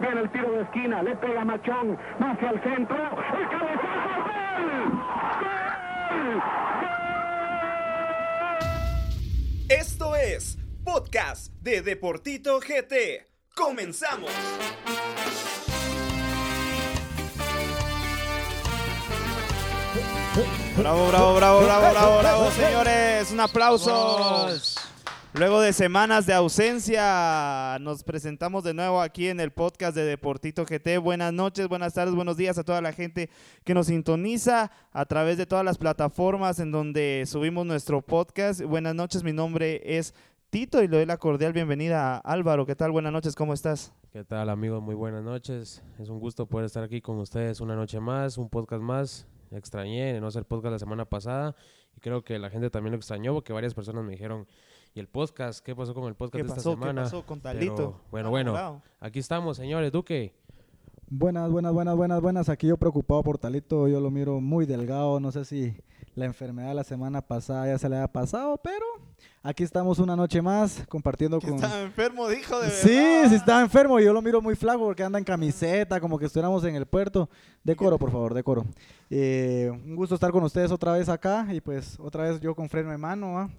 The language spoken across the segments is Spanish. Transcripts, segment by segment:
Viene el tiro de esquina, le pega Machón, hacia el centro, el cabezazo, ¡gol! ¡Gol! Esto es Podcast de Deportito GT. ¡Comenzamos! Bravo, bravo, bravo, bravo, bravo, bravo, señores. Un aplauso. Luego de semanas de ausencia, nos presentamos de nuevo aquí en el podcast de Deportito GT. Buenas noches, buenas tardes, buenos días a toda la gente que nos sintoniza a través de todas las plataformas en donde subimos nuestro podcast. Buenas noches, mi nombre es Tito y le doy la cordial bienvenida a Álvaro. ¿Qué tal? Buenas noches, ¿cómo estás? ¿Qué tal amigos? Muy buenas noches. Es un gusto poder estar aquí con ustedes una noche más, un podcast más. Extrañé no hacer podcast la semana pasada y creo que la gente también lo extrañó porque varias personas me dijeron, ¿y el podcast? ¿Qué pasó con el podcast ¿Qué de esta pasó? ¿Qué semana? pasó con Pero, Talito? bueno, Ah, bueno, bravo. aquí estamos, señores. Duque, Buenas, buenas, buenas, buenas, buenas. Aquí yo preocupado por Talito. Yo lo miro muy delgado. No sé si la enfermedad la semana pasada ya se le haya pasado, pero aquí estamos una noche más compartiendo Que con... Estaba enfermo, dijo de Sí, verdad. sí estaba enfermo. Yo lo miro muy flaco porque anda en camiseta, como que estuviéramos en el puerto. Decoro, por favor, decoro. Eh, un gusto estar con ustedes otra vez acá y pues otra vez yo con freno en mano, ¿va?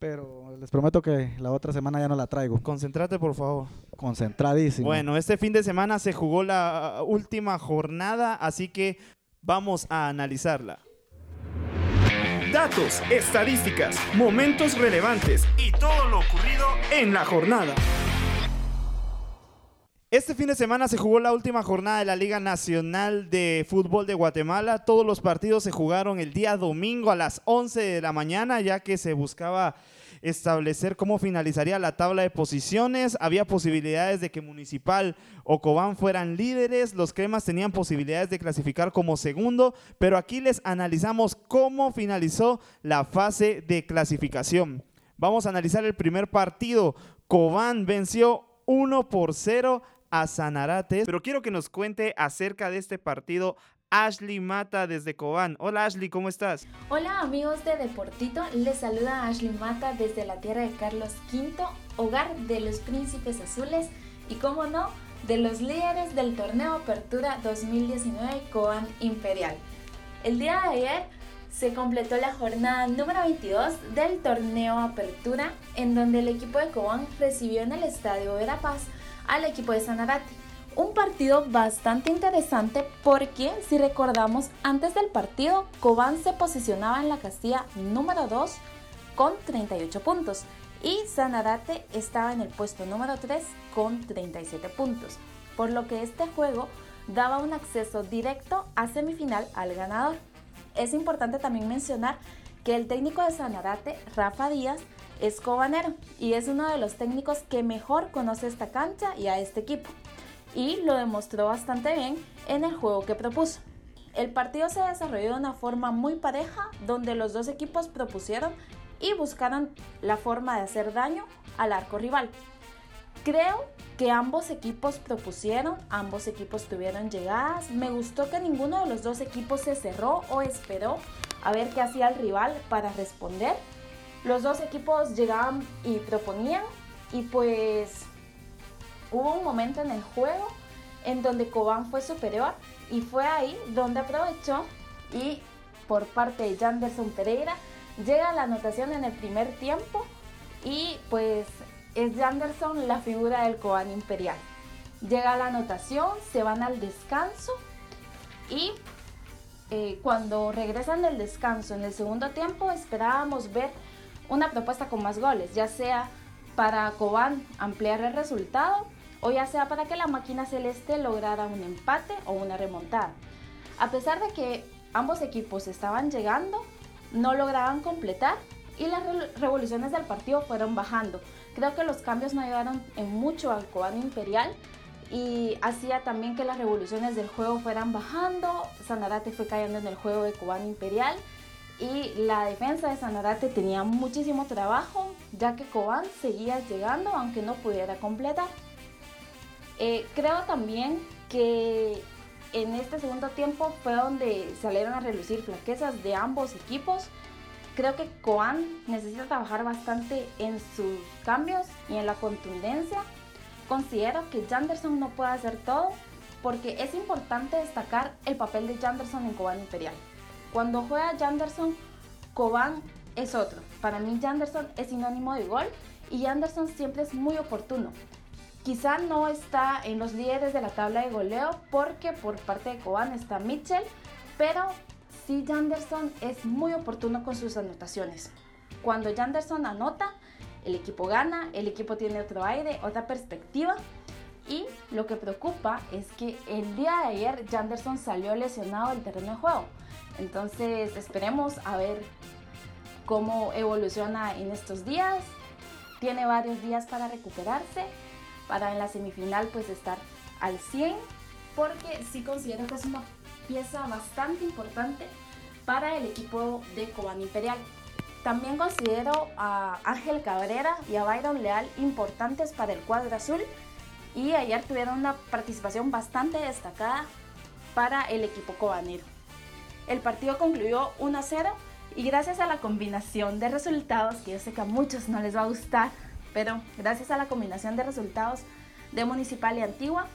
Pero les prometo que la otra semana ya no la traigo. Concéntrate, por favor. Concentradísimo. Bueno, este fin de semana se jugó la uh, última jornada, así que vamos a analizarla. Datos, estadísticas, momentos relevantes y todo lo ocurrido en la jornada. Este fin de semana se jugó la última jornada de la Liga Nacional de Fútbol de Guatemala. Todos los partidos se jugaron el día domingo a las 11 de la mañana, ya que se buscaba establecer cómo finalizaría la tabla de posiciones. Había posibilidades de que Municipal o Cobán fueran líderes. Los cremas tenían posibilidades de clasificar como segundo, pero aquí les analizamos cómo finalizó la fase de clasificación. Vamos a analizar el primer partido. Cobán venció 1 por 0 a Sanarate. Pero quiero que nos cuente acerca de este partido Ashley Mata desde Cobán. Hola Ashley, ¿cómo estás? Hola amigos de Deportito, les saluda Ashley Mata desde la tierra de Carlos V, hogar de los príncipes azules y como no, de los líderes del torneo Apertura 2019 Cobán Imperial. El día de ayer se completó la jornada número 22 del torneo Apertura en donde el equipo de Cobán recibió en el estadio Verapaz al equipo de Sanarate. Un partido bastante interesante porque si recordamos antes del partido Cobán se posicionaba en la casilla número 2 con 38 puntos y Sanarate estaba en el puesto número 3 con 37 puntos, por lo que este juego daba un acceso directo a semifinal al ganador. Es importante también mencionar que el técnico de Sanarate, Rafa Díaz, es cobanero y es uno de los técnicos que mejor conoce esta cancha y a este equipo. Y lo demostró bastante bien en el juego que propuso. El partido se desarrolló de una forma muy pareja, donde los dos equipos propusieron y buscaron la forma de hacer daño al arco rival. Creo que ambos equipos propusieron, ambos equipos tuvieron llegadas. Me gustó que ninguno de los dos equipos se cerró o esperó a ver qué hacía el rival para responder. Los dos equipos llegaban y proponían y pues hubo un momento en el juego en donde Cobán fue superior y fue ahí donde aprovechó y por parte de Janderson Pereira llega la anotación en el primer tiempo y pues es Janderson la figura del Cobán Imperial. Llega la anotación, se van al descanso y eh, cuando regresan del descanso en el segundo tiempo esperábamos ver una propuesta con más goles, ya sea para Cobán ampliar el resultado o ya sea para que la máquina celeste lograra un empate o una remontada. A pesar de que ambos equipos estaban llegando, no lograban completar y las re- revoluciones del partido fueron bajando. Creo que los cambios no ayudaron en mucho al Cobán Imperial y hacía también que las revoluciones del juego fueran bajando. Sanarate fue cayendo en el juego de Cobán Imperial y la defensa de Sanarate tenía muchísimo trabajo ya que Cobán seguía llegando aunque no pudiera completar. Eh, creo también que en este segundo tiempo fue donde salieron a relucir flaquezas de ambos equipos. creo que Coan necesita trabajar bastante en sus cambios y en la contundencia. Considero que Janderson no puede hacer todo porque es importante destacar el papel de Janderson en Coban Imperial. Cuando juega Janderson, Coban es otro. Para mí Janderson es sinónimo de gol y Janderson siempre es muy oportuno. Quizá no está en los líderes de la tabla de goleo porque por parte de Coban está Mitchell, pero sí Janderson es muy oportuno con sus anotaciones. Cuando Janderson anota, el equipo gana, el equipo tiene otro aire, otra perspectiva. Y lo que preocupa es que el día de ayer Janderson salió lesionado del terreno de juego. Entonces esperemos a ver cómo evoluciona en estos días. Tiene varios días para recuperarse, para en la semifinal pues estar al 100, porque sí considero que es una pieza bastante importante para el equipo de Cobán Imperial. También considero a Ángel Cabrera y a Byron Leal importantes para el cuadro azul y ayer tuvieron una participación bastante destacada para el equipo cobanero. El partido concluyó 1 0 y gracias a la combinación de resultados, que yo sé que a muchos no les va a gustar, pero gracias a la combinación de resultados de Municipal y Antigua,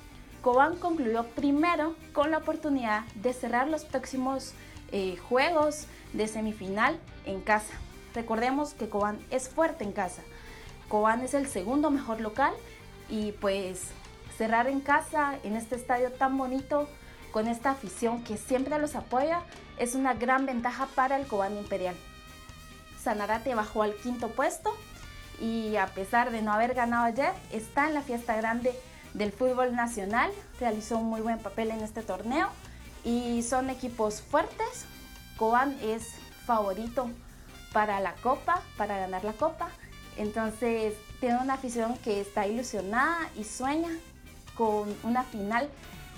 Cobán concluyó primero con la oportunidad de cerrar los próximos eh, juegos de semifinal en casa. Recordemos que Cobán es fuerte en casa. Cobán es el segundo mejor local y pues cerrar en casa en este estadio tan bonito con esta afición que siempre los apoya es una gran ventaja para el Cobán Imperial. Sanarate bajó al quinto puesto y a pesar de no haber ganado ayer, está en la fiesta grande del fútbol nacional, realizó un muy buen papel en este torneo y son equipos fuertes. Cobán es favorito para la copa, para ganar la copa. Entonces tiene una afición que está ilusionada y sueña con una final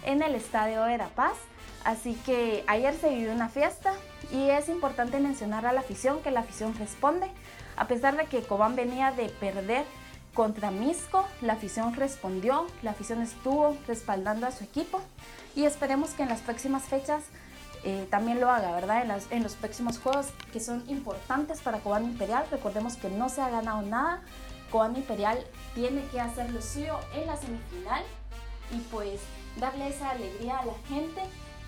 en el Estadio de La Paz. Así que ayer se vivió una fiesta y es importante mencionar a la afición que la afición responde. A pesar de que Cobán venía de perder contra Misco, la afición respondió, la afición estuvo respaldando a su equipo y esperemos que en las próximas fechas eh, también lo haga, ¿verdad? En, los próximos juegos que son importantes para Cobán Imperial. Recordemos que no se ha ganado nada. Cobán Imperial tiene que hacer lo suyo en la semifinal y pues darle esa alegría a la gente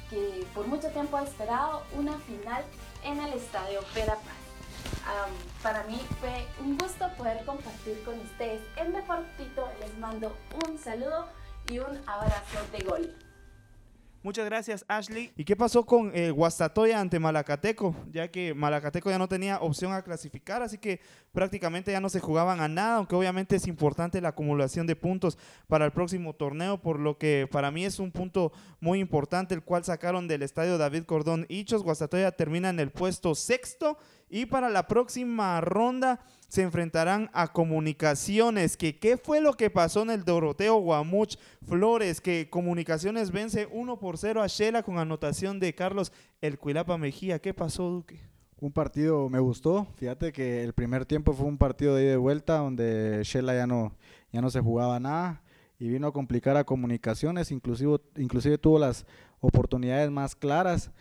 que por mucho tiempo ha esperado una final en el Estadio Pera para mí fue un gusto poder compartir con ustedes el Deportito. Les mando un saludo y un abrazo de gol. Muchas gracias, Ashley. ¿Y qué pasó con eh, Guastatoya ante Malacateco? Ya que Malacateco ya no tenía opción a clasificar, así que prácticamente ya no se jugaban a nada, aunque obviamente es importante la acumulación de puntos para el próximo torneo, por lo que para mí es un punto muy importante, el cual sacaron del estadio David Cordón Hichos. Guastatoya termina en el puesto sexto y para la próxima ronda se enfrentarán a Comunicaciones. Que, ¿Qué fue lo que pasó en el Doroteo Guamuch Flores? Que Comunicaciones vence 1 por 0 a Shela con anotación de Carlos El Cuilapa Mejía. ¿Qué pasó, Duque? Un partido me gustó. Fíjate que el primer tiempo fue un partido de ida y vuelta donde Shela ya no, ya no se jugaba nada y vino a complicar a Comunicaciones. Inclusive, inclusive tuvo las oportunidades más claras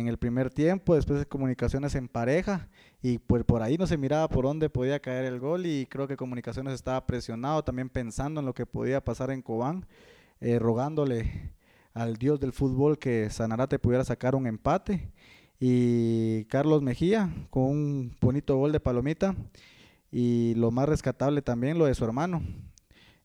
en el primer tiempo, después de comunicaciones en pareja y pues por ahí no se miraba por dónde podía caer el gol y creo que comunicaciones estaba presionado también pensando en lo que podía pasar en Cobán, eh, rogándole al dios del fútbol que Sanarate pudiera sacar un empate. Y Carlos Mejía con un bonito gol de palomita y lo más rescatable también lo de su hermano,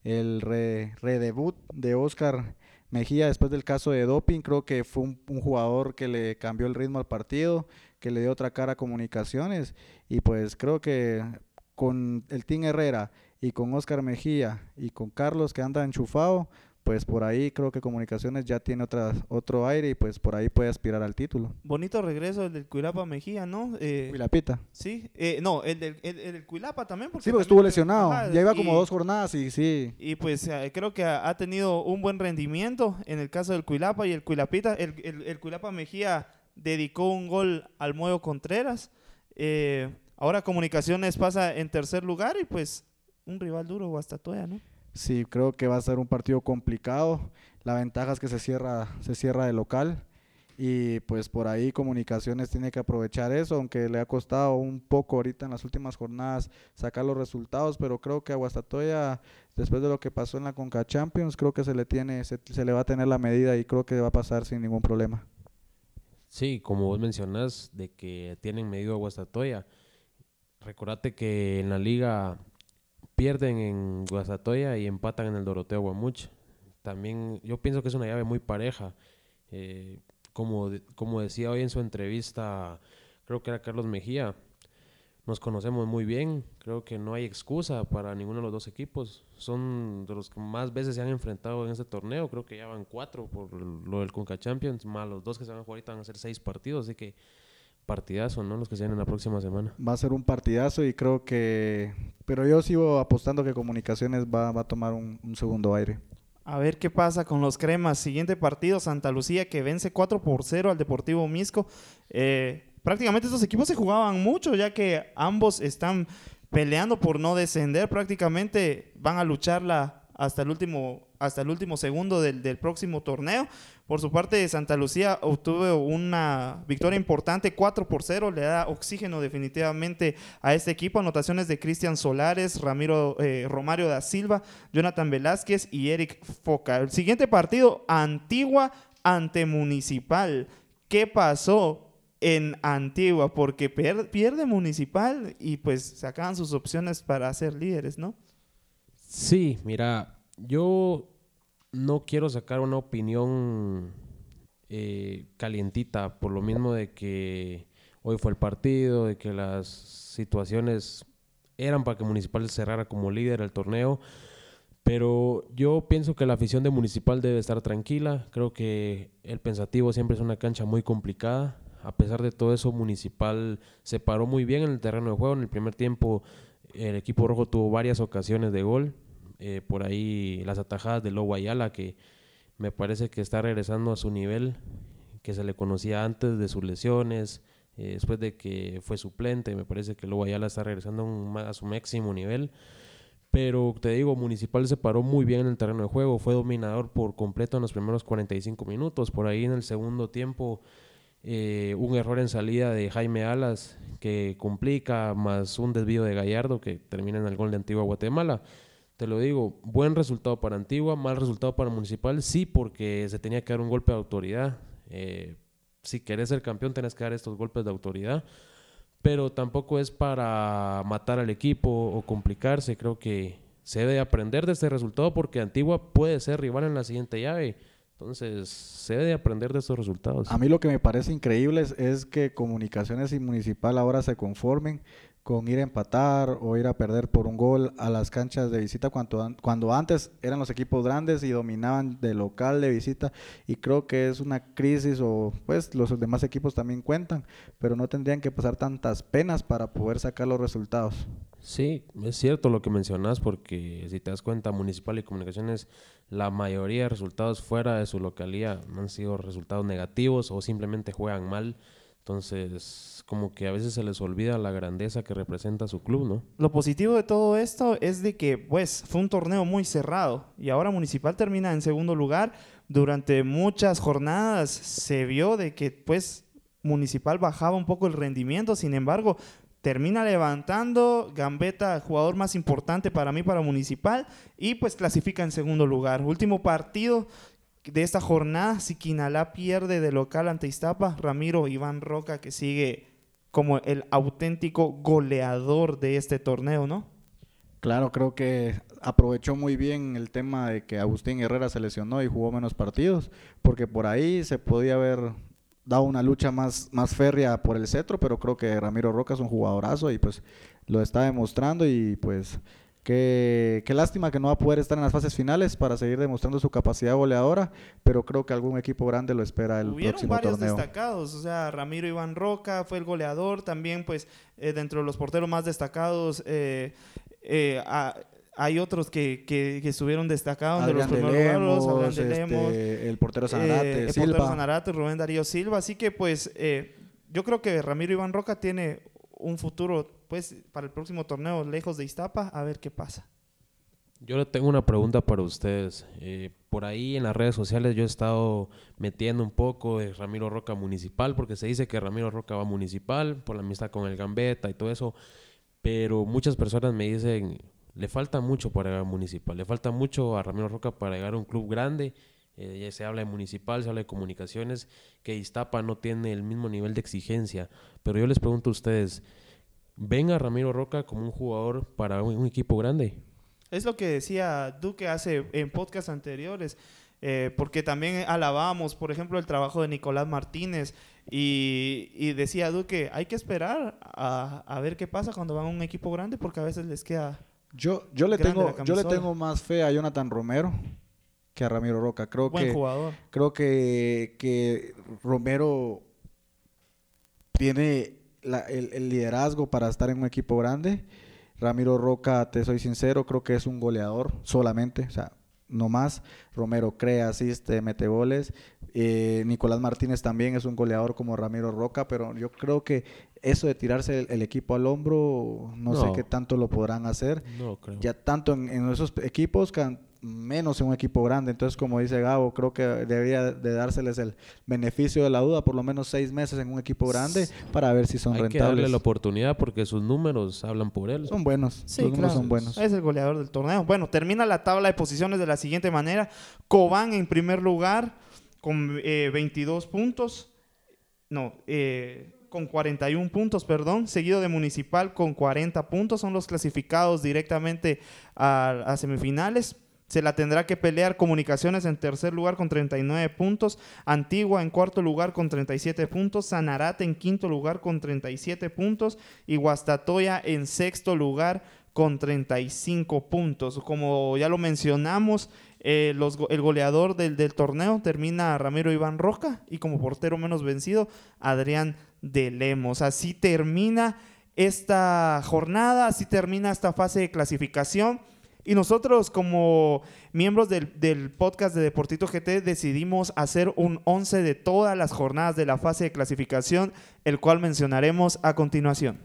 el redebut de Oscar Mejía, después del caso de doping, creo que fue un, jugador que le cambió el ritmo al partido, que le dio otra cara a comunicaciones. Y pues creo que con el Team Herrera y con Oscar Mejía y con Carlos que anda enchufado, pues por ahí creo que Comunicaciones ya tiene otra, otro aire y pues por ahí puede aspirar al título. Bonito regreso el del Cuilapa Mejía, ¿no? Eh, Cuilapita. Sí, eh, no, el del, el, Cuilapa también. Porque sí, porque estuvo lesionado, ya iba como dos jornadas y sí. Y pues eh, creo que ha, tenido un buen rendimiento en el caso del Cuilapa y el Cuilapita. El, el, Cuilapa Mejía dedicó un gol al Muevo Contreras. Eh, ahora Comunicaciones pasa en tercer lugar y pues un rival duro, Guastatoya, ¿no? Sí, creo que va a ser un partido complicado. La ventaja es que se cierra, se cierra de local y pues por ahí Comunicaciones tiene que aprovechar eso, aunque le ha costado un poco ahorita en las últimas jornadas sacar los resultados, pero creo que a Guastatoya, después de lo que pasó en la Conca Champions, creo que se le tiene, se, se le va a tener la medida y creo que va a pasar sin ningún problema. Sí, como vos mencionás, de que tienen medido a Guastatoya. Recordate que en la liga pierden en Guastatoya y empatan en el Doroteo Guamuch. También yo pienso que es una llave muy pareja. Eh, como, como decía hoy en su entrevista, creo que era Carlos Mejía, nos conocemos muy bien, creo que no hay excusa para ninguno de los dos equipos. Son de los que más veces se han enfrentado en este torneo, creo que ya van cuatro por lo del Conca Champions, más los dos que se van a jugar ahorita van a ser seis partidos, así que partidazo, ¿no? Los que se vienen la próxima semana. Va a ser un partidazo y creo que... Pero yo sigo apostando que Comunicaciones va, va a tomar un, un segundo aire. A ver qué pasa con los cremas. Siguiente partido, Santa Lucía que vence 4 por 0 al Deportivo Misco. Eh, prácticamente estos equipos se jugaban mucho ya que ambos están peleando por no descender. Prácticamente van a lucharla hasta el último, hasta el último segundo del, del próximo torneo. Por su parte, Santa Lucía obtuvo una victoria importante, 4 por 0. Le da oxígeno definitivamente a este equipo. Anotaciones de Cristian Solares, Ramiro eh, Romario da Silva, Jonathan Velázquez y Eric Foca. El siguiente partido, Antigua ante Municipal. ¿Qué pasó en Antigua? Porque pierde Municipal y pues sacaban sus opciones para ser líderes, ¿no? Sí, mira, yo no quiero sacar una opinión eh, calientita por lo mismo de que hoy fue el partido, de que las situaciones eran para que Municipal cerrara como líder el torneo, pero yo pienso que la afición de Municipal debe estar tranquila, creo que el Pensativo siempre es una cancha muy complicada, a pesar de todo eso Municipal se paró muy bien en el terreno de juego, en el primer tiempo el equipo rojo tuvo varias ocasiones de gol, eh, por ahí las atajadas de Lobo Ayala, que me parece que está regresando a su nivel que se le conocía antes de sus lesiones, eh, después de que fue suplente, me parece que Lobo Ayala está regresando a, un a su máximo nivel. Pero te digo, Municipal se paró muy bien en el terreno de juego, fue dominador por completo en los primeros 45 minutos. Por ahí en el segundo tiempo, eh, un error en salida de Jaime Alas que complica, más un desvío de Gallardo que termina en el gol de Antigua Guatemala. Te lo digo, buen resultado para Antigua, mal resultado para Municipal, sí, porque se tenía que dar un golpe de autoridad. Eh, si querés ser campeón, tenés que dar estos golpes de autoridad, pero tampoco es para matar al equipo o complicarse. Creo que se debe aprender de este resultado porque Antigua puede ser rival en la siguiente llave. Entonces, se debe aprender de estos resultados. A mí lo que me parece increíble es, es que Comunicaciones y Municipal ahora se conformen con ir a empatar o ir a perder por un gol a las canchas de visita cuando, an- cuando antes eran los equipos grandes y dominaban de local, de visita y creo que es una crisis o pues los demás equipos también cuentan, pero no tendrían que pasar tantas penas para poder sacar los resultados. Sí, es cierto lo que mencionas porque si te das cuenta, Municipal y Comunicaciones, la mayoría de resultados fuera de su localía han sido resultados negativos o simplemente juegan mal. Entonces, como que a veces se les olvida la grandeza que representa su club, ¿no? Lo positivo de todo esto es de que, pues, fue un torneo muy cerrado y ahora Municipal termina en segundo lugar. Durante muchas jornadas se vio de que, pues, Municipal bajaba un poco el rendimiento, sin embargo, termina levantando Gambetta, jugador más importante para mí, para Municipal, y pues clasifica en segundo lugar. Último partido de esta jornada, Siquinalá pierde de local ante Iztapa, Ramiro Iván Roca que sigue como el auténtico goleador de este torneo, ¿no? Claro, creo que aprovechó muy bien el tema de que Agustín Herrera se lesionó y jugó menos partidos, porque por ahí se podía haber dado una lucha más, más férrea por el cetro, pero creo que Ramiro Roca es un jugadorazo y pues lo está demostrando y pues qué, qué lástima que no va a poder estar en las fases finales para seguir demostrando su capacidad goleadora, pero creo que algún equipo grande lo espera el Hubieron próximo varios torneo. destacados, o sea, Ramiro Iván Roca fue el goleador, también pues eh, dentro de los porteros más destacados eh, eh, a- hay otros que, que, que estuvieron destacados de los Adrián de primeros lugares, Adrián Lemos, de Lemos, este, el portero Sanarate, el portero. Sanarate, Rubén Darío Silva, así que pues eh, yo creo que Ramiro Iván Roca tiene un futuro pues para el próximo torneo lejos de Iztapa, a ver qué pasa. Yo le tengo una pregunta para ustedes. Eh, por ahí en las redes sociales yo he estado metiendo un poco de Ramiro Roca municipal, porque se dice que Ramiro Roca va municipal por la amistad con el Gambetta y todo eso, pero muchas personas me dicen, le falta mucho para llegar a municipal, le falta mucho a Ramiro Roca para llegar a un club grande. Eh, ya se habla de municipal, se habla de comunicaciones, que Iztapa no tiene el mismo nivel de exigencia. Pero yo les pregunto a ustedes, ¿ven a Ramiro Roca como un jugador para un equipo grande? Es lo que decía Duque hace en podcasts anteriores, eh, porque también alabamos, por ejemplo, el trabajo de Nicolás Martínez y, decía Duque, hay que esperar a, ver qué pasa cuando van a un equipo grande, porque a veces les queda... Yo, yo, le, tengo, yo le tengo más fe a Jonathan Romero que a Ramiro Roca. Creo Buen que, jugador. Creo que, que Romero tiene el, liderazgo para estar en un equipo grande Ramiro Roca, te soy sincero, creo que es un goleador solamente, o sea, no más. Romero crea, asiste, mete goles. Eh, Nicolás Martínez también es un goleador como Ramiro Roca, pero yo creo que eso de tirarse el, equipo al hombro, no, sé qué tanto lo podrán hacer. No creo. Ya tanto en, en esos equipos que han, menos en un equipo grande. Entonces, como dice Gabo, creo que debería de dárseles el beneficio de la duda, por lo menos seis meses en un equipo grande, para ver si son Hay rentables. que darle la oportunidad porque sus números hablan por él. Son buenos, sí, sus números son buenos. Es el goleador del torneo. Bueno, termina la tabla de posiciones de la siguiente manera. Cobán en primer lugar con 22 eh, puntos. No, eh, con 41 puntos, perdón, seguido de Municipal con 40 puntos, son los clasificados directamente a semifinales. Se la tendrá que pelear Comunicaciones en tercer lugar con 39 puntos, Antigua en cuarto lugar con 37 puntos, Sanarate en quinto lugar con 37 puntos y Guastatoya en sexto lugar con 35 puntos. Como ya lo mencionamos, eh, el goleador del, del, torneo termina Ramiro Iván Roca y como portero menos vencido, Adrián de Lemos. Así termina esta jornada, así termina esta fase de clasificación. Y nosotros como miembros del, podcast de Deportito GT decidimos hacer un 11 de todas las jornadas de la fase de clasificación, el cual mencionaremos a continuación.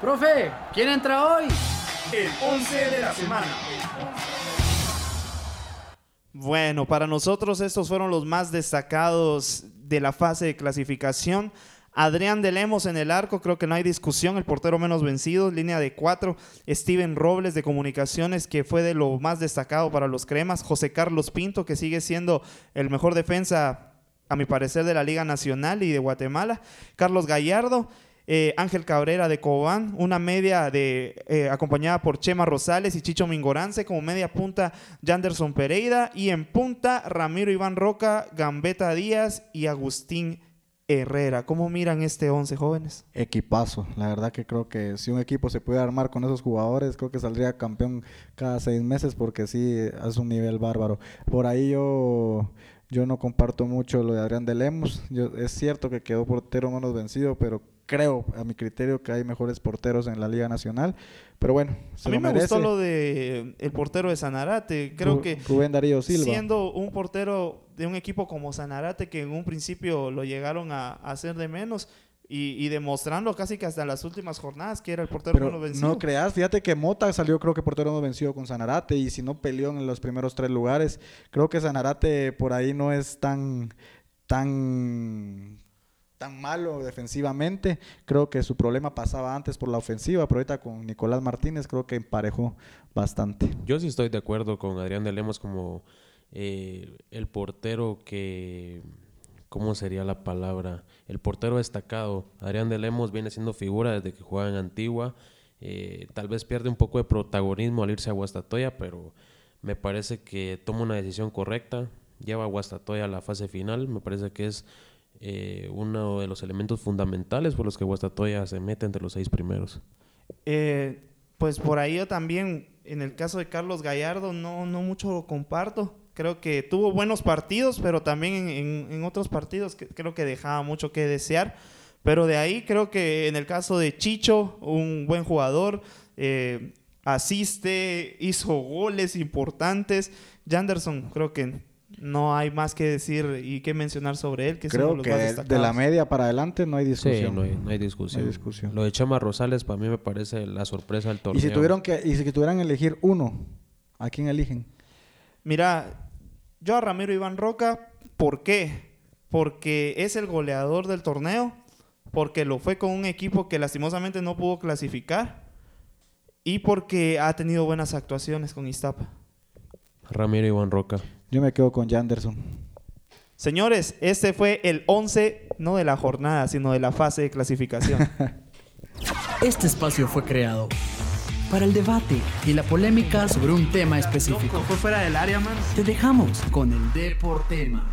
Profe, ¿quién entra hoy? El 11 de la semana. Bueno, para nosotros estos fueron los más destacados de la fase de clasificación. Adrián de Lemos en el arco, creo que no hay discusión, el portero menos vencido, línea de cuatro. Steven Robles de Comunicaciones, que fue de lo más destacado para los cremas. José Carlos Pinto, que sigue siendo el mejor defensa, a mi parecer, de la Liga Nacional y de Guatemala. Carlos Gallardo. Eh, Ángel Cabrera de Cobán, una media de eh, acompañada por Chema Rosales y Chicho Mingorance, como media punta Janderson Pereira y en punta Ramiro Iván Roca, Gambetta Díaz y Agustín Herrera. ¿Cómo miran este 11 jóvenes? Equipazo. La verdad que creo que si un equipo se puede armar con esos jugadores, creo que saldría campeón cada seis meses porque sí, es un nivel bárbaro. Por ahí yo, yo no comparto mucho lo de Adrián de Lemos. Yo, es cierto que quedó portero menos vencido, pero creo, a mi criterio, que hay mejores porteros en la Liga Nacional. Pero bueno, a mí me gustó lo de el portero de Sanarate. Creo que Rubén Darío Silva. siendo un portero de un equipo como Sanarate, que en un principio lo llegaron a, hacer de menos, y, demostrando casi que hasta las últimas jornadas que era el portero menos vencido. No creas, fíjate que Mota salió creo que portero no vencido con Sanarate y si no peleó en los primeros tres lugares, creo que Sanarate por ahí no es tan tan tan malo defensivamente. Creo que su problema pasaba antes por la ofensiva, pero ahorita con Nicolás Martínez creo que emparejó bastante. Yo sí estoy de acuerdo con Adrián de Lemos como eh, el portero que... ¿Cómo sería la palabra? El portero destacado. Adrián de Lemos viene siendo figura desde que juega en Antigua. Eh, tal vez pierde un poco de protagonismo al irse a Guastatoya, pero me parece que toma una decisión correcta. Lleva a Guastatoya a la fase final. Me parece que es eh, uno de los elementos fundamentales por los que Guastatoya se mete entre los seis primeros. Eh, pues por ahí yo también, en el caso de Carlos Gallardo, no, no mucho lo comparto. Creo que tuvo buenos partidos, pero también en, otros partidos creo que dejaba mucho que desear. Pero de ahí creo que en el caso de Chicho, un buen jugador, eh, asiste, hizo goles importantes. Janderson creo que no hay más que decir y que mencionar sobre él. Que Creo que de la media para adelante no hay discusión. no, hay, discusión. Lo de Chema Rosales para mí me parece la sorpresa del torneo. Y si tuvieron que y si tuvieran que elegir uno ¿A quién eligen? Mira, yo a Ramiro Iván Roca, ¿por qué? Porque es el goleador del torneo, porque lo fue con un equipo que lastimosamente no pudo clasificar y porque ha tenido buenas actuaciones con Iztapa. Ramiro Iván Roca. Yo me quedo con Janderson. Señores, este fue el 11, no de la jornada, sino de la fase de clasificación. Este espacio fue creado para el debate y la polémica sobre un tema específico. Fue fuera del área, man. Te dejamos con el Deportema.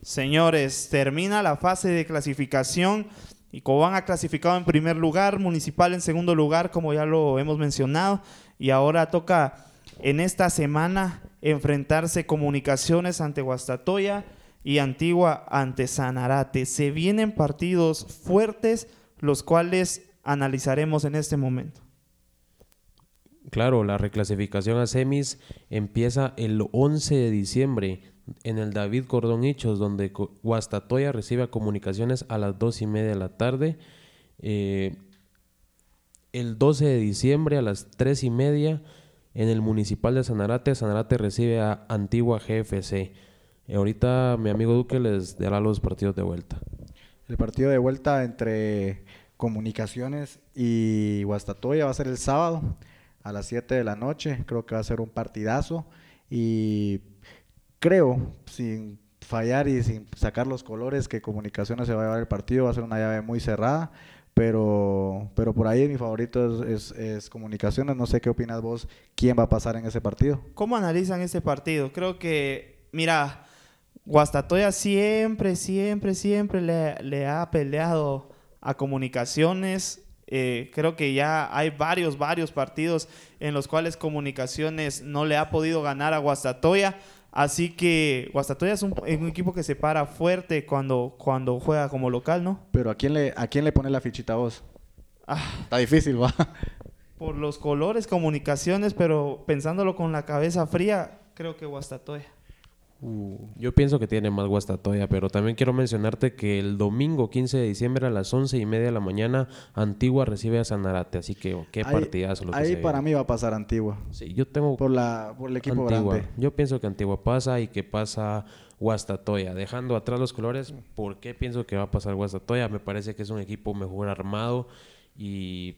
Señores, termina la fase de clasificación y Cobán ha clasificado en primer lugar, Municipal en segundo lugar, como ya lo hemos mencionado, y ahora toca en esta semana enfrentarse comunicaciones ante Guastatoya y Antigua ante Sanarate. Se vienen partidos fuertes, los cuales analizaremos en este momento. Claro, la reclasificación a semis empieza el 11 de diciembre en el David Cordón Hichos, donde Guastatoya recibe comunicaciones a las 2 y media de la tarde. Eh, el 12 de diciembre a las 3 y media en el Municipal de Sanarate, Sanarate recibe a Antigua GFC. Eh, ahorita mi amigo Duque les dará los partidos de vuelta. El partido de vuelta entre Comunicaciones y Guastatoya va a ser el sábado a las 7 de la noche. Creo que va a ser un partidazo. Y creo, sin fallar y sin sacar los colores, que Comunicaciones se va a llevar el partido. Va a ser una llave muy cerrada. Pero, pero por ahí mi favorito es, es- es Comunicaciones. No sé qué opinas vos. ¿Quién va a pasar en ese partido? ¿Cómo analizan este partido? Creo que, mira, Guastatoya siempre, siempre, siempre le, le ha peleado a comunicaciones. Eh, creo que ya hay varios, varios partidos en los cuales comunicaciones no le ha podido ganar a Guastatoya. Así que Guastatoya es un, es un equipo que se para fuerte cuando, cuando juega como local, ¿no? Pero ¿a quién le, a quién le pone la fichita vos? Ah, Está difícil, va. por los colores, comunicaciones, pero pensándolo con la cabeza fría, creo que Guastatoya. Yo pienso que tiene más Guastatoya, pero también quiero mencionarte que el domingo 15 de diciembre a las 11 y media de la mañana, Antigua recibe a Sanarate, así que qué Ahí- partidazo lo que Ahí se para viene. mí va a pasar Antigua. Sí, yo tengo Por, la, por el equipo Antigua. grande. Yo pienso que Antigua pasa y que pasa Guastatoya. Dejando atrás los colores, ¿por qué pienso que va a pasar Guastatoya? Me parece que es un equipo mejor armado y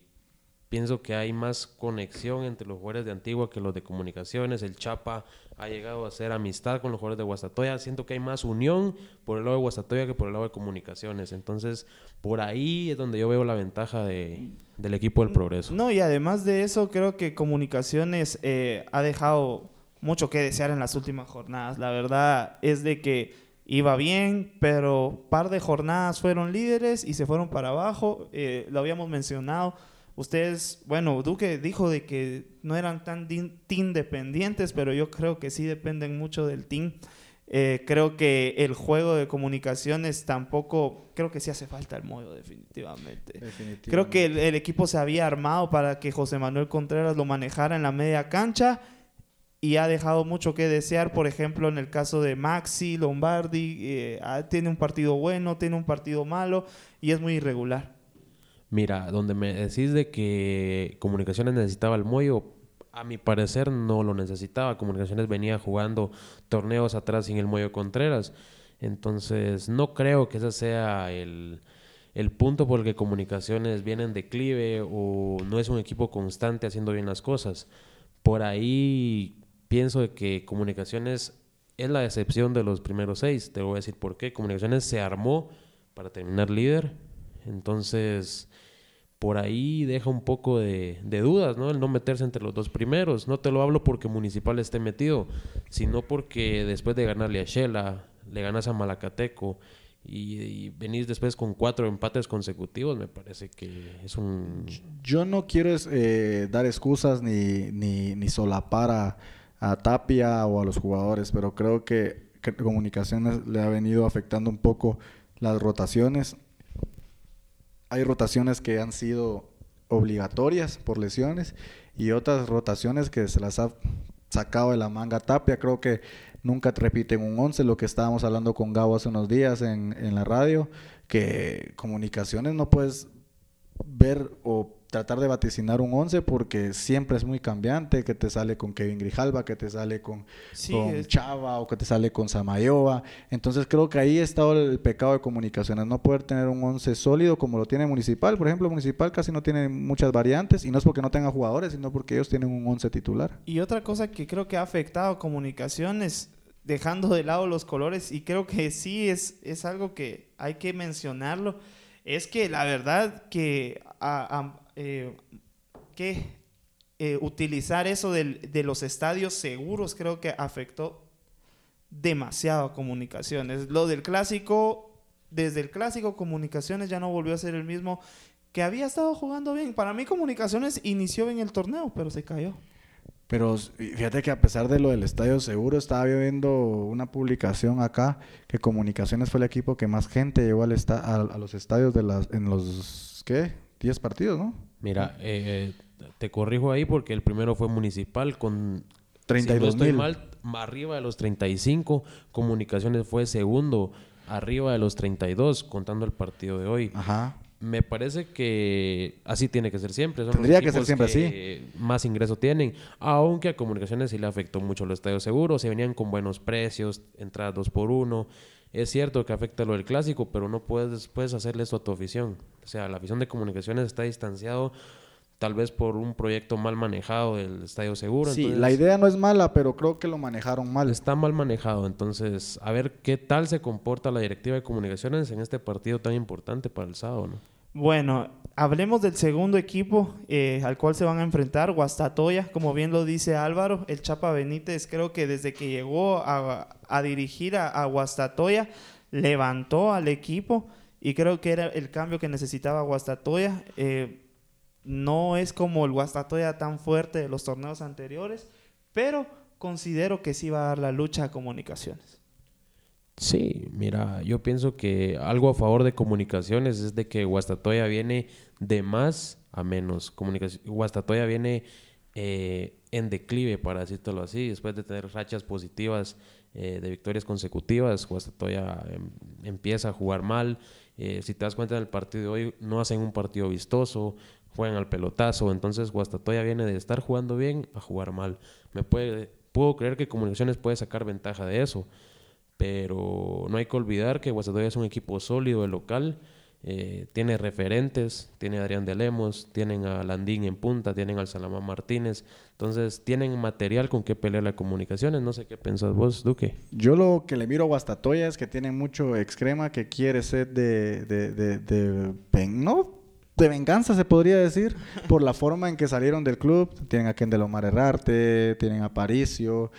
pienso que hay más conexión entre los jugadores de Antigua que los de Comunicaciones. El Chapa ha llegado a hacer amistad con los jugadores de Guastatoya. Siento que hay más unión por el lado de Guastatoya que por el lado de Comunicaciones. Entonces, por ahí es donde yo veo la ventaja de, del equipo del Progreso. No, y además de eso, creo que Comunicaciones eh, ha dejado mucho que desear en las últimas jornadas. La verdad es de que iba bien, pero par de jornadas fueron líderes y se fueron para abajo. Eh, lo habíamos mencionado. Ustedes, bueno, Duque dijo de que no eran tan team dependientes, pero yo creo que sí dependen mucho del team. Eh, creo que el juego de comunicaciones tampoco, creo que sí hace falta el modo definitivamente. Creo que el, el equipo se había armado para que José Manuel Contreras lo manejara en la media cancha y ha dejado mucho que desear, por ejemplo, en el caso de Maxi, Lombardi, eh, ah, tiene un partido bueno, tiene un partido malo y es muy irregular. Mira, donde me decís de que Comunicaciones necesitaba el Moyo, a mi parecer no lo necesitaba. Comunicaciones venía jugando torneos atrás sin el Moyo Contreras. Entonces, no creo que ese sea el, el punto por el que Comunicaciones viene en declive o no es un equipo constante haciendo bien las cosas. Por ahí pienso de que Comunicaciones es la excepción de los primeros seis. Te voy a decir por qué. Comunicaciones se armó para terminar líder. Entonces, por ahí deja un poco de, dudas, ¿no? El no meterse entre los dos primeros. No te lo hablo porque Municipal esté metido, sino porque después de ganarle a Shela, le ganas a Malacateco y, y venís después con cuatro empates consecutivos, me parece que es un... Yo no quiero eh, dar excusas ni, ni, ni solapar a, a Tapia o a los jugadores, pero creo que, que Comunicaciones le ha venido afectando un poco las rotaciones. Hay rotaciones que han sido obligatorias por lesiones y otras rotaciones que se las ha sacado de la manga Tapia. Creo que nunca te repiten un 11, lo que estábamos hablando con Gabo hace unos días en, en la radio, que comunicaciones no puedes ver o tratar de vaticinar un 11 porque siempre es muy cambiante, que te sale con Kevin Grijalva, que te sale con, Sí, con es- Chava o que te sale con Samayoa. Entonces creo que ahí está el pecado de comunicaciones, no poder tener un 11 sólido como lo tiene Municipal. Por ejemplo, Municipal casi no tiene muchas variantes y no es porque no tenga jugadores, sino porque ellos tienen un 11 titular. Y otra cosa que creo que ha afectado a comunicaciones, dejando de lado los colores, y creo que sí es, es algo que hay que mencionarlo, es que la verdad que, a- a- eh, que eh, utilizar eso del- de los estadios seguros creo que afectó demasiado a comunicaciones. Lo del clásico, desde el clásico comunicaciones ya no volvió a ser el mismo que había estado jugando bien. Para mí comunicaciones inició bien el torneo, pero se cayó. Pero fíjate que a pesar de lo del estadio seguro, estaba viendo una publicación acá que Comunicaciones fue el equipo que más gente llevó al a, a los estadios de las, en los, ¿qué? 10 partidos, ¿no? Mira, eh, te corrijo ahí porque el primero fue municipal con... 32 si no estoy mil. mal, arriba de los 35. Comunicaciones fue segundo, arriba de los 32, contando el partido de hoy. Ajá. Me parece que así tiene que ser siempre. Son los Tendría que ser siempre que Más ingreso tienen. Aunque a Comunicaciones sí le afectó mucho el estadio seguro. Se venían con buenos precios, entradas dos por uno. Es cierto que afecta lo del clásico, pero no puedes, puedes hacerle eso a tu afición. O sea, la afición de Comunicaciones está distanciado tal vez por un proyecto mal manejado del estadio seguro. Sí, entonces- la idea no es mala, pero creo que lo manejaron mal. Está mal manejado, entonces a ver qué tal se comporta la directiva de comunicaciones en este partido tan importante para el sábado, ¿no? Bueno, hablemos del segundo equipo eh, al cual se van a enfrentar, Guastatoya, como bien lo dice Álvaro, el Chapa Benítez creo que desde que llegó a, a dirigir a, a Guastatoya, levantó al equipo y creo que era el cambio que necesitaba Guastatoya. Eh, no es como el Guastatoya tan fuerte de los torneos anteriores, pero considero que sí va a dar la lucha a comunicaciones. Sí, mira, yo pienso que algo a favor de comunicaciones es de que Guastatoya viene de más a menos. Comunicaci- Guastatoya viene eh, en declive, para decirlo así, después de tener rachas positivas eh, de victorias consecutivas. Guastatoya em, empieza a jugar mal. Eh, si te das cuenta en el partido de hoy, no hacen un partido vistoso, juegan al pelotazo. Entonces, Guastatoya viene de estar jugando bien a jugar mal. Me puede, puedo creer que Comunicaciones puede sacar ventaja de eso pero no hay que olvidar que Guastatoya es un equipo sólido de local, eh, tiene referentes, tiene a Adrián de Lemos, tienen a Landín en punta, tienen al Salamán Martínez, entonces tienen material con que pelear las comunicaciones, no sé qué pensás vos, Duque. Yo lo que le miro a Guastatoya es que tiene mucho excrema que quiere ser de, de, de, de ven- no de venganza se podría decir por la forma en que salieron del club. Tienen a Kendall Omar Herrarte, tienen a Paricio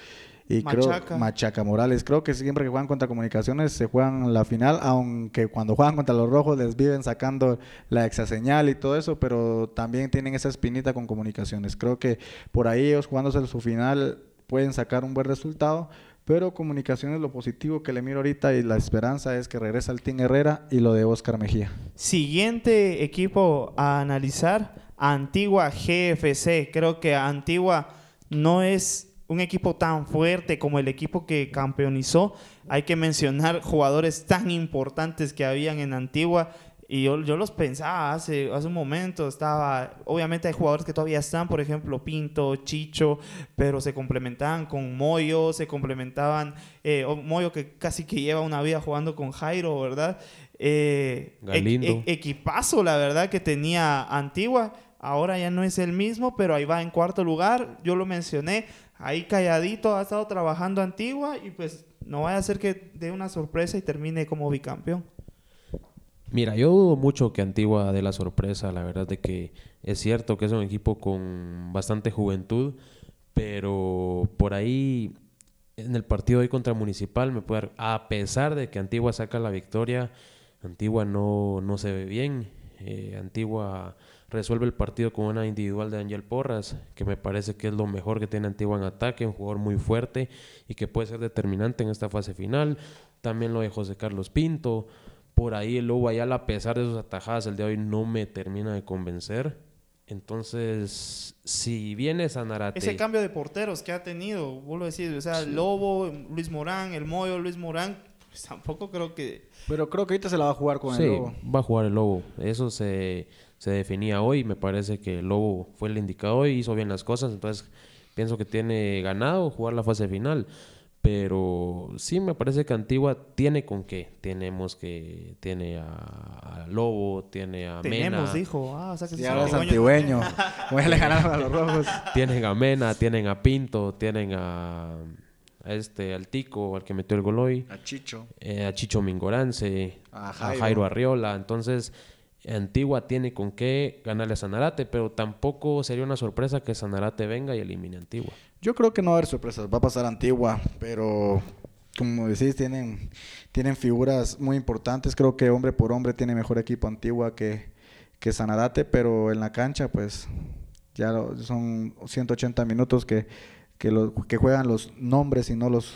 y Machaca. creo Machaca Morales. Creo que siempre que juegan contra Comunicaciones se juegan la final, aunque cuando juegan contra los rojos les viven sacando la exaseñal y todo eso, pero también tienen esa espinita con Comunicaciones. Creo que por ahí ellos jugándose su final pueden sacar un buen resultado. Pero comunicaciones, lo positivo que le miro ahorita y la esperanza es que regresa el Team Herrera y lo de Oscar Mejía. Siguiente equipo a analizar, Antigua GFC. Creo que Antigua no es un equipo tan fuerte como el equipo que campeonizó. Hay que mencionar jugadores tan importantes que habían en Antigua. Y yo, yo los pensaba hace, hace un momento, estaba, obviamente hay jugadores que todavía están, por ejemplo, Pinto, Chicho, pero se complementaban con Moyo, se complementaban, eh, Moyo que casi que lleva una vida jugando con Jairo, ¿verdad? Eh, e- Galindo. e- equipazo, la verdad, que tenía Antigua. Ahora ya no es el mismo, pero ahí va en cuarto lugar. Yo lo mencioné, ahí calladito ha estado trabajando Antigua y pues no vaya a ser que dé una sorpresa y termine como bicampeón. Mira, yo dudo mucho que Antigua dé la sorpresa, la verdad de que es cierto que es un equipo con bastante juventud, pero por ahí en el partido hoy contra Municipal me puede a pesar de que Antigua saca la victoria, Antigua no, no se ve bien. Eh, Antigua resuelve el partido con una individual de Ángel Porras, que me parece que es lo mejor que tiene Antigua en ataque, un jugador muy fuerte y que puede ser determinante en esta fase final. También lo de José Carlos Pinto. Por ahí el Lobo Ayala, a pesar de sus atajadas, el de hoy no me termina de convencer. Entonces, si viene Sanarate... Ese cambio de porteros que ha tenido, vuelvo a decir, o sea, el Lobo, Luis Morán, el Moyo, Luis Morán, pues tampoco creo que... Pero creo que ahorita se la va a jugar con Sí, el Lobo. va a jugar el Lobo. Eso se, se definía hoy. Me parece que Lobo fue el indicado hoy, hizo bien las cosas, entonces pienso que tiene ganado jugar la fase final. Pero sí me parece que Antigua tiene con qué. Tenemos que. Tiene a, a Lobo, tiene a Tenemos, Mena. dijo. Ah, o sea que Si sí hablas son antigüeño. Voy a le a los rojos. Tienen a Mena, tienen a Pinto, tienen a, a este, al Tico, al que metió el gol hoy, A Chicho. eh, a Chicho Mingorance, A a Jairo. Jairo. Arriola. Entonces, Antigua tiene con qué ganarle a Sanarate, pero tampoco sería una sorpresa que Sanarate venga y elimine a Antigua. Yo creo que no va a haber sorpresas. Va a pasar Antigua, pero como decís, tienen, tienen figuras muy importantes. Creo que hombre por hombre tiene mejor equipo Antigua que, que Sanarate, pero en la cancha, pues ya son 180 minutos que, que juegan los nombres y no los.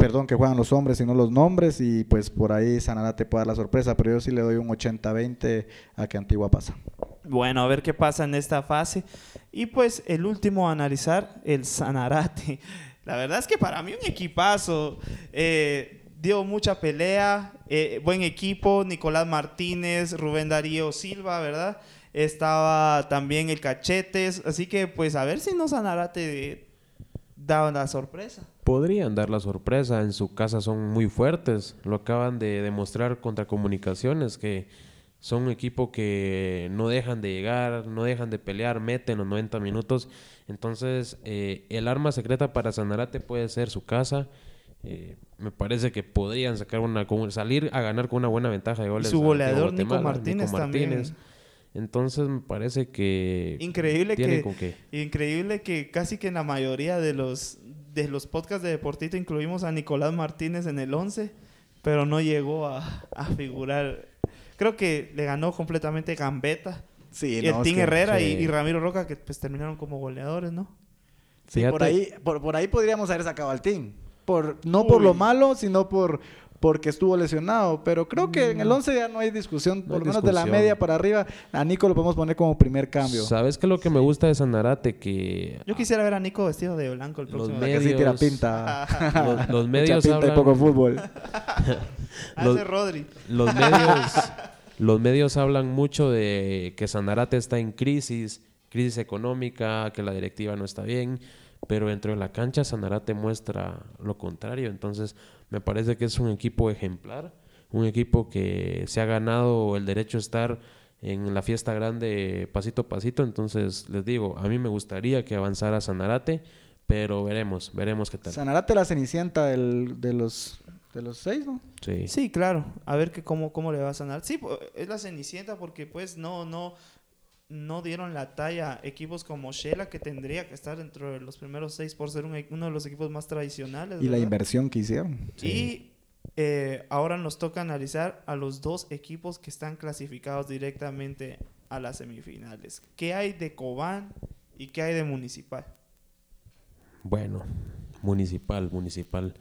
Perdón, que juegan los hombres y no los nombres, y pues por ahí Sanarate puede dar la sorpresa, pero yo sí le doy un 80-20 a que Antigua pasa. Bueno, a ver qué pasa en esta fase. Y pues el último a analizar, el Sanarate. La verdad es que para mí un equipazo. eh, dio mucha pelea, eh, buen equipo, Nicolás Martínez, Rubén Darío Silva, ¿verdad? Estaba también el Cachetes, así que pues a ver si no Sanarate da la sorpresa. Podrían dar la sorpresa, en su casa son muy fuertes, lo acaban de demostrar contra Comunicaciones, que son un equipo que no dejan de llegar, no dejan de pelear, meten los 90 minutos, entonces eh, el arma secreta para Sanarate puede ser su casa, eh, me parece que podrían sacar una, salir a ganar con una buena ventaja de Y goles. su goleador Nico Martínez también. Entonces me parece que Increíble tienen que con qué. Increíble que casi que en la mayoría de los, de los podcasts de Deportito incluimos a Nicolás Martínez en el 11, pero no llegó a, a figurar. Creo que le ganó completamente Gambetta, Sí, y el Team Herrera y, sí. y Ramiro Roca, que pues terminaron como goleadores, ¿no? Sí, por ahí, por, por ahí podríamos haber sacado al team. Por, no por lo malo, sino por porque estuvo lesionado. Pero creo que en el 11 ya no hay discusión. por lo menos de la media para arriba. A Nico lo podemos poner como primer cambio. ¿Sabes qué es lo que me gusta de Sanarate? Que Yo quisiera ver a Nico vestido de blanco el Los próximo Para que sí tira medios- pinta. los, los Mucha medios pinta y poco fútbol. A los- ese Rodri. los medios los medios hablan mucho de que Sanarate está en crisis, crisis económica, que la directiva no está bien, pero dentro de la cancha Sanarate muestra lo contrario, entonces me parece que es un equipo ejemplar, un equipo que se ha ganado el derecho a estar en la fiesta grande pasito a pasito, entonces les digo, a mí me gustaría que avanzara Sanarate, pero veremos, veremos qué tal. Sanarate la cenicienta del- de los de los seis, ¿no? Sí. Sí, claro. A ver que cómo, cómo le va a sanar. Sí, es la Cenicienta porque pues no, no, no dieron la talla equipos como Shela que tendría que estar dentro de los primeros seis por ser un e- uno de los equipos más tradicionales. Y la inversión que hicieron. Y eh, ahora nos toca analizar a los dos equipos que están clasificados directamente a las semifinales. ¿Qué hay de Cobán y qué hay de Municipal? Bueno, municipal, municipal.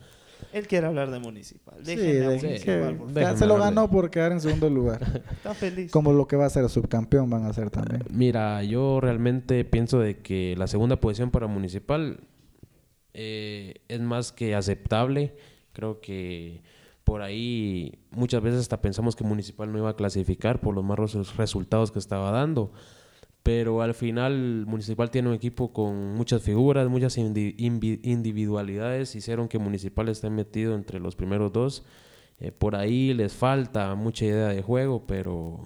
Él quiere hablar de Municipal. Sí, Déjenme a de- Municipal, que- por ya favor. Se lo ganó por quedar en segundo lugar. Está feliz. Como lo que va a ser subcampeón van a ser también. Mira, yo realmente pienso de que la segunda posición para Municipal eh, es más que aceptable. Creo que por ahí muchas veces hasta pensamos que Municipal no iba a clasificar por los malos resultados que estaba dando. Pero al final Municipal tiene un equipo con muchas figuras, muchas individualidades. Hicieron que Municipal esté metido entre los primeros dos. Eh, por ahí les falta mucha idea de juego, pero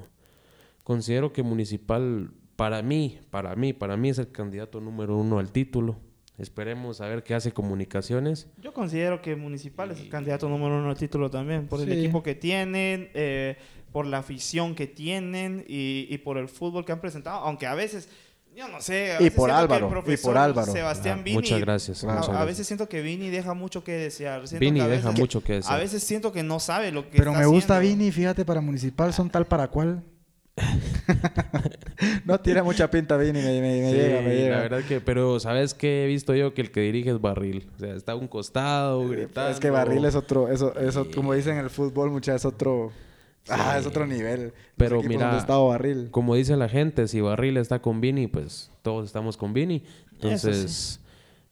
considero que Municipal, para mí, para mí, para mí es el candidato número uno al título. Esperemos a ver qué hace Comunicaciones. Yo considero que Municipal es el candidato número uno al título también, por el Sí. equipo que tienen, eh, por la afición que tienen y, y por el fútbol que han presentado, aunque a veces, yo no sé, a Y veces por siento que el Álvaro, y por Álvaro. Sebastián Ah, Vini, muchas gracias. a- Muchas a, veces siento que Vini deja mucho que desear. Siento Vini que a deja veces- mucho que desear. A veces siento que no sabe lo que Pero está me gusta haciendo. Vini, fíjate, para Municipal son tal para cual. no tiene mucha pinta Vini, me, me- me Sí, llega, me llega. La verdad que, pero ¿sabes qué he visto yo? Que el que dirige es Barril. O sea, está a un costado, gritando. Es que Barril es otro, eso, eso, Sí. como dicen en el fútbol, muchas es otro, ah, es otro nivel. Pero mira, está Barril. Como dice la gente, si Barril está con Vini, pues todos estamos con Vini. Entonces,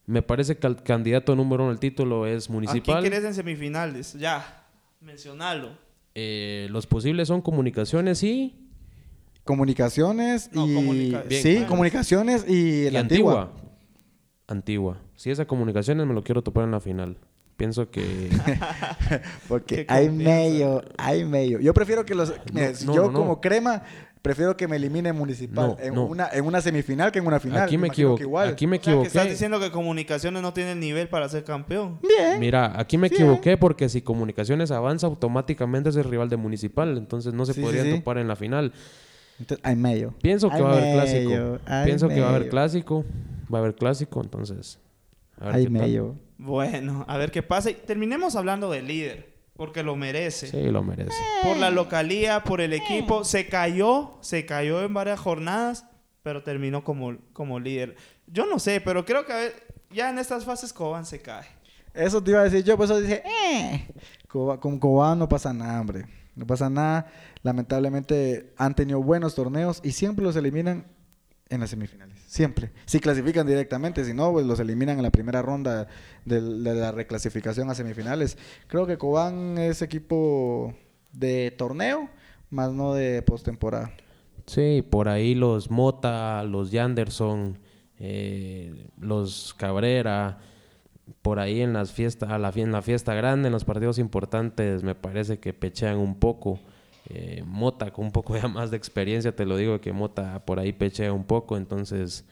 me parece que el candidato número uno al título es ¿A quién Municipal. querés en semifinales? Ya, mencionalo. Eh, los posibles son comunicaciones y, Comunicaciones No, y... comunica- Bien. Sí, comunicaciones y, Y la antigua. antigua. Antigua. Si esa comunicaciones me lo quiero topar en la final. Pienso que Porque hay medio, hay medio. Yo prefiero que los... mira, si no, yo no, no. como crema, prefiero que me elimine Municipal No, en, no. Una, en una semifinal que en una final. aquí me equivoqué. igual. Aquí me O sea, que estás equivoqué. diciendo que Comunicaciones no tiene el nivel para ser campeón. Bien. Mira, aquí me Sí, equivoqué porque si Comunicaciones avanza automáticamente es el rival de Municipal, entonces no se Sí, sí, podrían sí. topar en la final. Entonces, hay medio. Pienso que Hay va a haber medio, clásico. hay Pienso que va a haber medio. clásico. Va a haber clásico, entonces. a ver Hay qué tal. medio. Bueno, a ver qué pasa. Y terminemos hablando del líder, porque lo merece. Sí, lo merece. Por la localía, por el equipo. Se cayó, se cayó en varias jornadas, pero terminó como, como líder. Yo no sé, pero creo que a ver, ya en estas fases Coban se cae. Eso te iba a decir yo, por eso dije, eh. Coba- con Cobán no pasa nada, hombre. No pasa nada. Lamentablemente han tenido buenos torneos y siempre los eliminan en las semifinales. Siempre. Si clasifican directamente, si no, pues los eliminan en la primera ronda de, la reclasificación a semifinales. Creo que Cobán es equipo de torneo, más no de postemporada. Sí, por ahí los Mota, los Yanderson, eh, los Cabrera, por ahí en las fiestas, a la, en la fiesta grande, en los partidos importantes, me parece que pechean un poco. Eh, Mota con un poco ya más de experiencia, te lo digo que Mota por ahí pechea un poco, entonces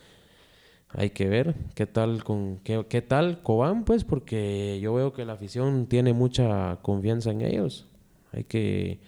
hay que ver qué tal con qué, qué tal Cobán, pues, porque yo veo que la afición tiene mucha confianza en ellos. Hay que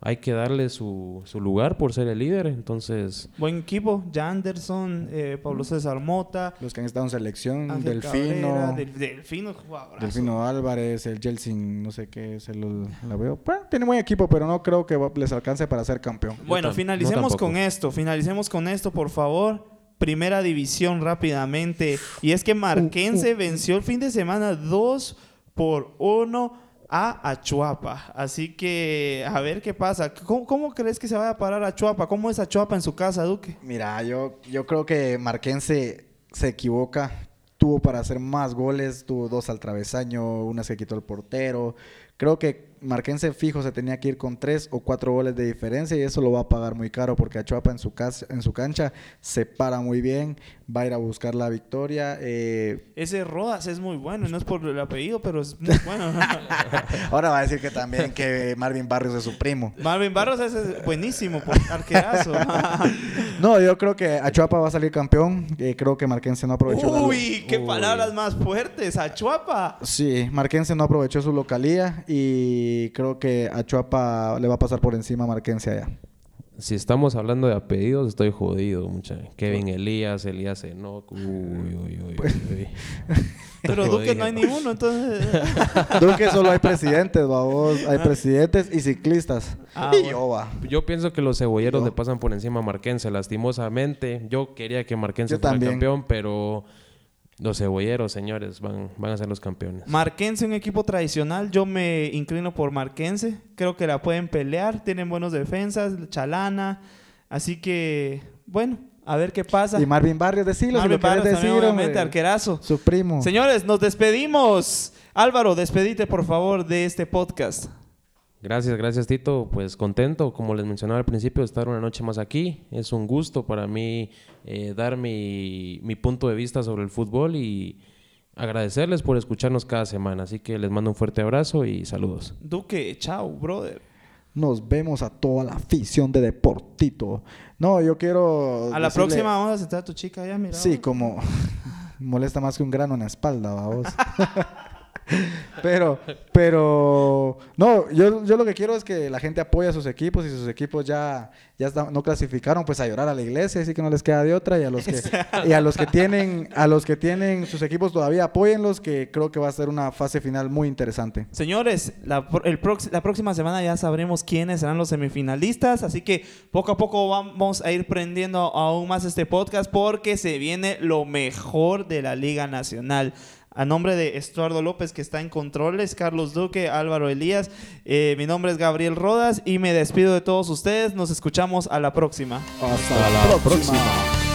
hay que darle su, su lugar por ser el líder, entonces Buen equipo, Janderson, eh, Pablo César Mota, Los que han estado en selección, Ángel Delfino, Cabrera, Del- Delfino, jugadorazo. Delfino Álvarez, el Jelsin, no sé qué, se lo, la veo. Bueno, tiene buen equipo, pero no creo que les alcance para ser campeón. Bueno, no finalicemos con esto, finalicemos con esto, por favor. Primera división rápidamente. Y es que Marquense venció el fin de semana 2 por 1 a Achuapa. Así que a ver qué pasa. ¿Cómo, crees que se vaya a parar Achuapa? ¿Cómo es Achuapa en su casa, Duque? Mira, yo, yo creo que Marquense se equivoca. Tuvo para hacer más goles, tuvo dos al travesaño, una se quitó el portero. Creo que Marquense fijo se tenía que ir con tres o cuatro goles de diferencia y eso lo va a pagar muy caro porque Achuapa en su, casa, en su cancha se para muy bien, va a ir a buscar la victoria. eh, Ese Rodas es muy bueno, no es por el apellido, pero es muy bueno. ahora va a decir que también que Marvin Barrios es su primo. Marvin Barros es buenísimo, por arquerazo. No, yo creo que Achuapa va a salir campeón. eh, creo que Marquense no aprovechó la- Uy, qué Uy. palabras más fuertes. Achuapa. Sí, Marquense no aprovechó su localía y creo que a Chuapa le va a pasar por encima a Marquense allá. Si estamos hablando de apellidos, estoy jodido, mucha. Kevin Elías, Elías Enoch, uy, uy, uy, Pues, uy, uy. Pero Duque no hay ¿no? ni uno, entonces. Duque solo hay presidentes, babos. Hay presidentes y ciclistas. Ah, y bueno. yo, va. Yo pienso que los cebolleros Yo. le pasan por encima a Marquense, lastimosamente. Yo quería que Marquense Yo fuera también. campeón, pero los cebolleros, señores, van, van a ser los campeones. Marquense, un equipo tradicional. Yo me inclino por Marquense. Creo que la pueden pelear. Tienen buenos defensas. Chalana. Así que, bueno, a ver qué pasa. Y Marvin Barrios, decirlo si Marvin querés Barrios también, decir, obviamente, arquerazo. Su primo. Señores, nos despedimos. Álvaro, despedite por favor de este podcast. Gracias, gracias Tito. Pues contento, como les mencionaba al principio, de estar una noche más aquí. Es un gusto para mí eh, dar mi, mi punto de vista sobre el fútbol y agradecerles por escucharnos cada semana. Así que les mando un fuerte abrazo y saludos. Duque, chao, brother. Nos vemos a toda la afición de Deportito. No, yo quiero. A la decirle- próxima vamos a sentar a tu chica allá, mira. Sí, como molesta más que un grano en la espalda, vamos. pero, pero, no, yo, yo lo que quiero es que la gente apoye a sus equipos y sus equipos ya, ya está- no clasificaron, pues a llorar a la iglesia, así que no les queda de otra y a los que, y a los que tienen, a los que tienen sus equipos todavía apóyenlos, que creo que va a ser una fase final muy interesante. Señores, la, el prox- la próxima semana ya sabremos quiénes serán los semifinalistas, así que poco a poco vamos a ir prendiendo aún más este podcast porque se viene lo mejor de la Liga Nacional. A nombre de Estuardo López, que está en controles, Carlos Duque, Álvaro Elías, eh, mi nombre es Gabriel Rodas y me despido de todos ustedes. Nos escuchamos a la próxima. Hasta, la próxima.